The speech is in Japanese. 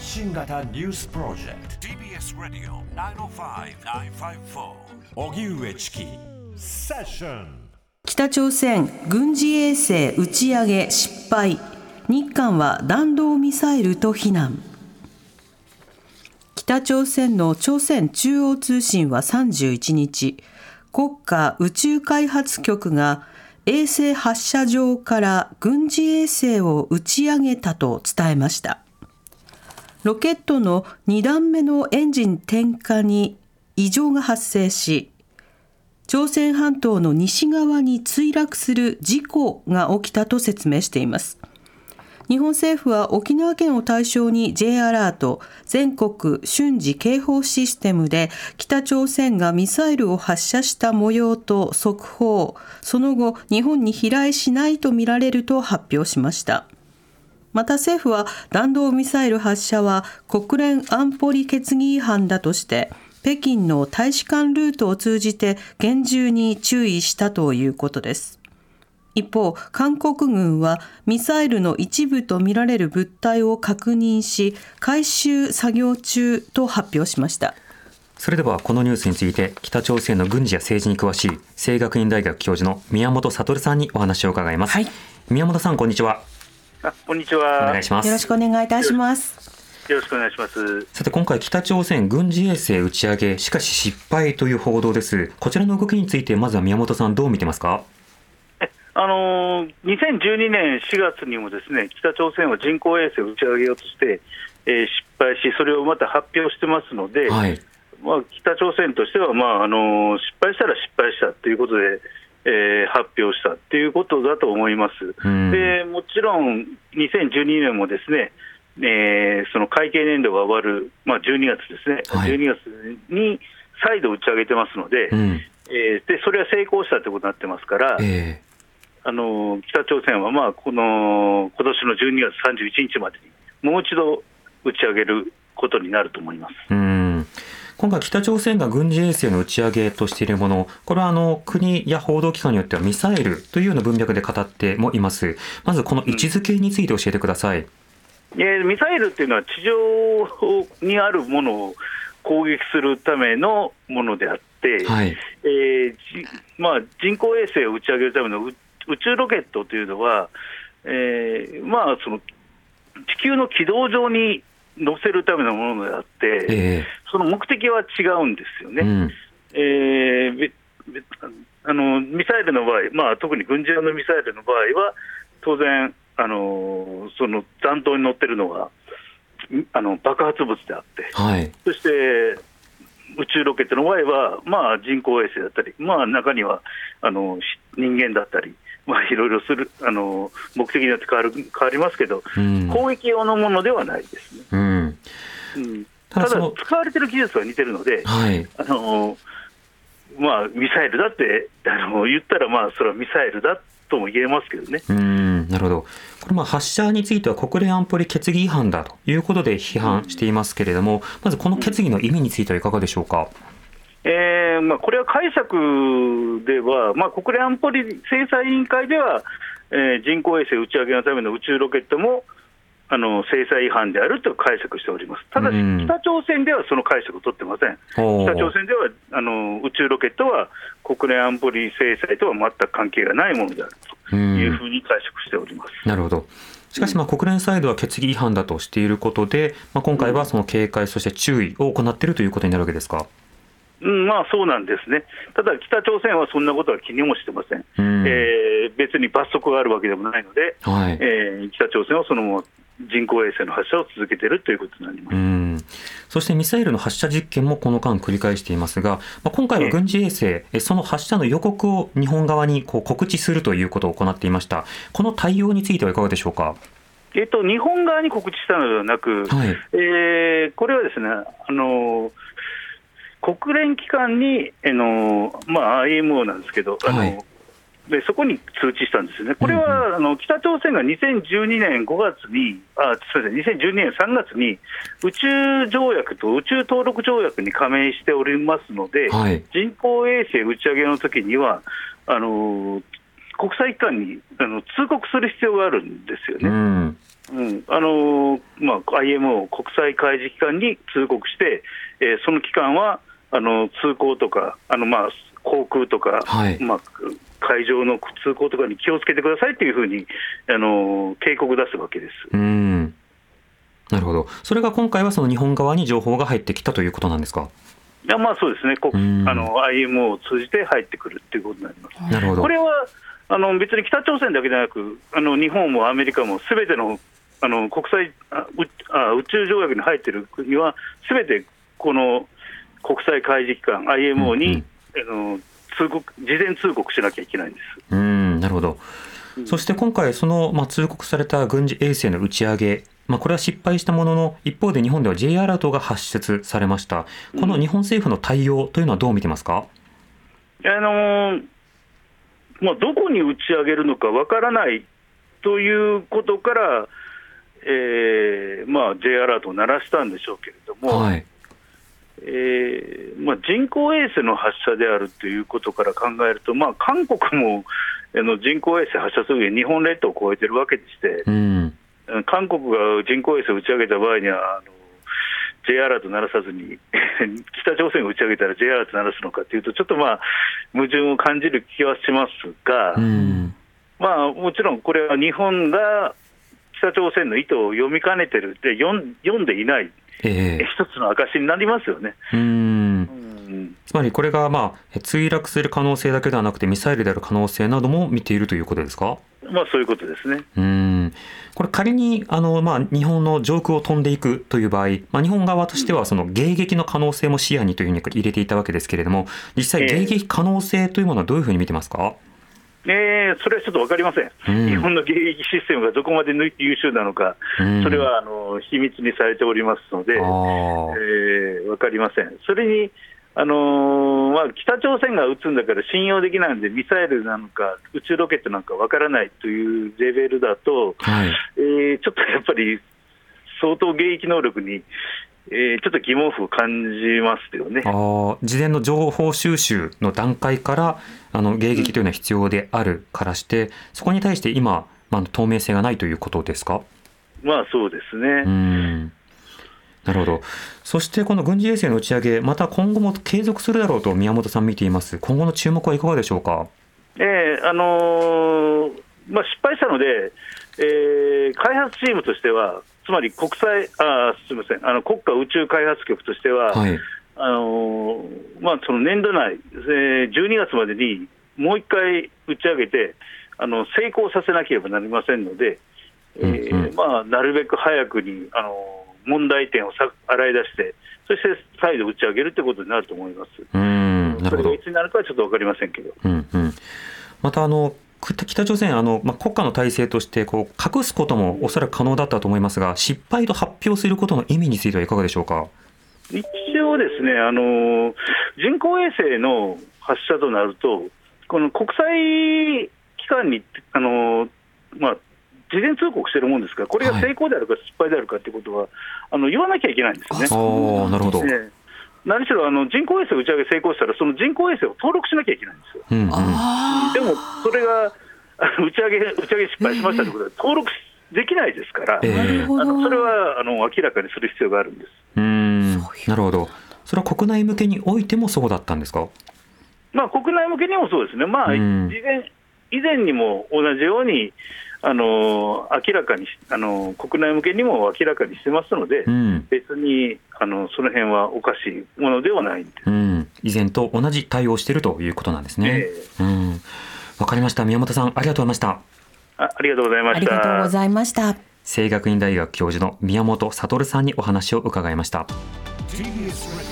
発信型ニュースプロジェクト。TBS ラディオ905-954おぎゅうえちきセッション北朝鮮軍事衛星打ち上げ失敗。日韓は弾道ミサイルと非難。北朝鮮の朝鮮中央通信は31日国家宇宙開発局が衛星発射場から軍事衛星を打ち上げたと伝えましたロケットの2段目のエンジン点火に異常が発生し朝鮮半島の西側に墜落する事故が起きたと説明しています。日本政府は沖縄県を対象に J アラート全国瞬時警報システムで北朝鮮がミサイルを発射した模様と速報その後日本に飛来しないとみられると発表しました。また政府は弾道ミサイル発射は国連安保理決議違反だとして北京の大使館ルートを通じて厳重に注意したということです。一方、韓国軍はミサイルの一部とみられる物体を確認し、回収作業中と発表しました。それではこのニュースについて北朝鮮の軍事や政治に詳しい清学院大学教授の宮本悟さんにお話を伺います、はい、宮本さんこんにちはあ こんにちは。お願いします。よろしくお願いいたします。よろしくお願いします。さて今回北朝鮮軍事衛星打ち上げしかし失敗という報道です。こちらの動きについてまずは宮本さんどう見てますか？あの2012年4月にもですね北朝鮮は人工衛星を打ち上げようとして、えー、失敗し、それをまた発表してますので、はい、まあ、北朝鮮としては、まああの失敗したら失敗したということで、えー、発表したということだと思います。でもちろん2012年もですねえー、その会計年度が終わる、まあ、12月ですね、はい、12月に再度打ち上げてますので、うん、えー、でそれは成功したということになってますから、えーあの北朝鮮はまあこの今年の12月31日までにもう一度打ち上げることになると思います。うん今回、北朝鮮が軍事衛星の打ち上げとしているもの、これはあの国や報道機関によってはミサイルというような文脈で語ってもいます。まずこの位置づけについて教えてください。うん、えミサイルっていうのは地上にあるものを攻撃するためのものであって、はい、えーまあ、人工衛星を打ち上げるための宇宙ロケットというのは、えー、まあその地球の軌道上に乗せるためのものであって、えー、その目的は違うんですよね。うん、えー、あのミサイルの場合、まあ、特に軍事用のミサイルの場合は、当然、あのその弾頭に乗ってるのがあの爆発物であって、はい、そして宇宙ロケットの場合は、まあ、人工衛星だったり、まあ、中にはあの人間だったり、まあ、いろいろするあの目的によって変わる変わりますけど、うん、攻撃用のものではないですね。うん、うん、ただ、使われてる技術は似てるので、はい、あのまあ、ミサイルだってあの言ったら、まあ、それはミサイルだとも言えますけどね。うんなるほど、これまあ発射については国連安保理決議違反だということで批判していますけれども、まずこの決議の意味についてはいかがでしょうか？えーまあ、これは解釈では、まあ、国連安保理制裁委員会では、えー、人工衛星打ち上げのための宇宙ロケットもあの制裁違反であると解釈しております、ただし、北朝鮮ではその解釈を取ってません、北朝鮮ではあの宇宙ロケットは国連安保理制裁とは全く関係がないものであるというふうに解釈しております。なるほど。しかし、まあ、国連サイドは決議違反だとしていることで、まあ、今回はその警戒、そして注意を行っているということになるわけですか？うん、まあそうなんですね、ただ北朝鮮はそんなことは気にもしてません、うん、えー、別に罰則があるわけでもないので、はい。えー、北朝鮮はそのまま人工衛星の発射を続けているということになります。うん。そしてミサイルの発射実験もこの間繰り返していますが、まあ、今回は軍事衛星、えその発射の予告を日本側にこう告知するということを行っていました、この対応についてはいかがでしょうか？えっと、日本側に告知したのではなく、はい、えー、これはですね、あの国連機関に、えのまあ、IMO なんですけど、あの、はい。でそこに通知したんですよね、これは、あの北朝鮮が2012年5月に、あすみません、2012年3月に宇宙条約と宇宙登録条約に加盟しておりますので、はい、人工衛星打ち上げの時にはあの国国際機関にあの通告する必要があるんですよね。うん。うん。あのまあ、IMO、国際海事機関に通告して、えー、その機関はあの通行とか、あのまあ航空とか、はい、まあ、海上の通行とかに気をつけてくださいというふうにあの警告出すわけです。うんなるほど、それが今回はその日本側に情報が入ってきたということなんですか？いやまあそうですね、あの IMO を通じて入ってくるっていうことになります。なるほどこれはあの別に北朝鮮だけでなく、あの日本もアメリカもすべてのあの国際ああ宇宙条約に入っている国は、すべてこの国際海事機関、IMO に、うん、あの通告事前通告しなきゃいけないんです。うんなるほど。そして今回、その、まあ、通告された軍事衛星の打ち上げまあ、これは失敗したものの、一方で日本では J アラートが発出されました、この日本政府の対応というのはどう見てますか、あのまあ、どこに打ち上げるのかわからないということから、えーまあ、J アラートを鳴らしたんでしょうけれども、はいえーまあ、人工衛星の発射であるということから考えると、まあ、韓国もあの人工衛星発射するに日本列島を超えてるわけでして、うん、韓国が人工衛星を打ち上げた場合には、あの J アラート鳴らさずに、北朝鮮が打ち上げたら J アラート鳴らすのかというと、ちょっとまあ、矛盾を感じる気はしますが、まあ、もちろんこれは日本が北朝鮮の意図を読みかねてる。で読んでいない、えー、一つの証になりますよね。うん。つまりこれが、まあ、墜落する可能性だけではなくて、ミサイルである可能性なども見ているということですか？まあ、そういうことですね。うん。これ仮にあの、まあ、日本の上空を飛んでいくという場合、まあ、日本側としてはその迎撃の可能性も視野にというふうに入れていたわけですけれども、実際、迎撃可能性というものはどういうふうに見てますか、えー、それはちょっと分かりません、うん、日本の迎撃システムがどこまで優秀なのか、うん、それはあの秘密にされておりますので、えー、分かりません。それにあのー、まあ、北朝鮮が撃つんだから信用できないんで、ミサイルなのか、宇宙ロケットなんかわからないというレベルだと、はい、えー、ちょっとやっぱり相当迎撃能力に、えー、ちょっと疑問符を感じますよねあ事前の情報収集の段階からあの迎撃というのは必要であるからして、うん、そこに対して今、まあ、透明性がないということですか？まあそうですね。うんなるほど。そしてこの軍事衛星の打ち上げ、また今後も継続するだろうと宮本さん見ています。今後の注目はいかがでしょうか？えー、あのー、まあ失敗したので、えー、開発チームとしては、つまり国際あすみません、あの国家宇宙開発局としては、はい、あのー、まあその年度内、えー、12月までにもう一回打ち上げて、あの成功させなければなりませんので、えー、まあなるべく早くにあのー問題点をさ洗い出して、そして再度打ち上げるということになると思います。うんなるほど。それがいつになるかはちょっと分かりませんけど。うんうん、またあの北朝鮮あの、まあ、国家の体制としてこう隠すこともおそらく可能だったと思いますが、失敗と発表することの意味についてはいかがでしょうか？一応ですね、あの人工衛星の発射となると、この国際機関にあの、まあ、事前通告してるもんですから、これが成功であるか失敗であるかということは、あの言わなきゃいけないんですよね。あなるほど、ね何しろあの人工衛星打ち上げ成功したら、その人工衛星を登録しなきゃいけないんですよ。うんうん、でも、それが 打ち上げ打ち上げ失敗しましたということで、登録できないですから、えー、あのそれはあの明らかにする必要があるんです。うん。なるほど、それは国内向けにおいてもそうだったんですか、まあ、国内向けにもそうですね、まあ、以前以前にも同じように、あの明らかにあの国内向けにも明らかにしてますので、うん、別にあのその辺はおかしいものではないんです、うん、以前と同じ対応しているということなんですね。わ、うん、かりました、宮本さん、ありがとうございました。あありがとうございました。ありがとうございました。清学院大学教授の宮本悟さんにお話を伺いました。TBS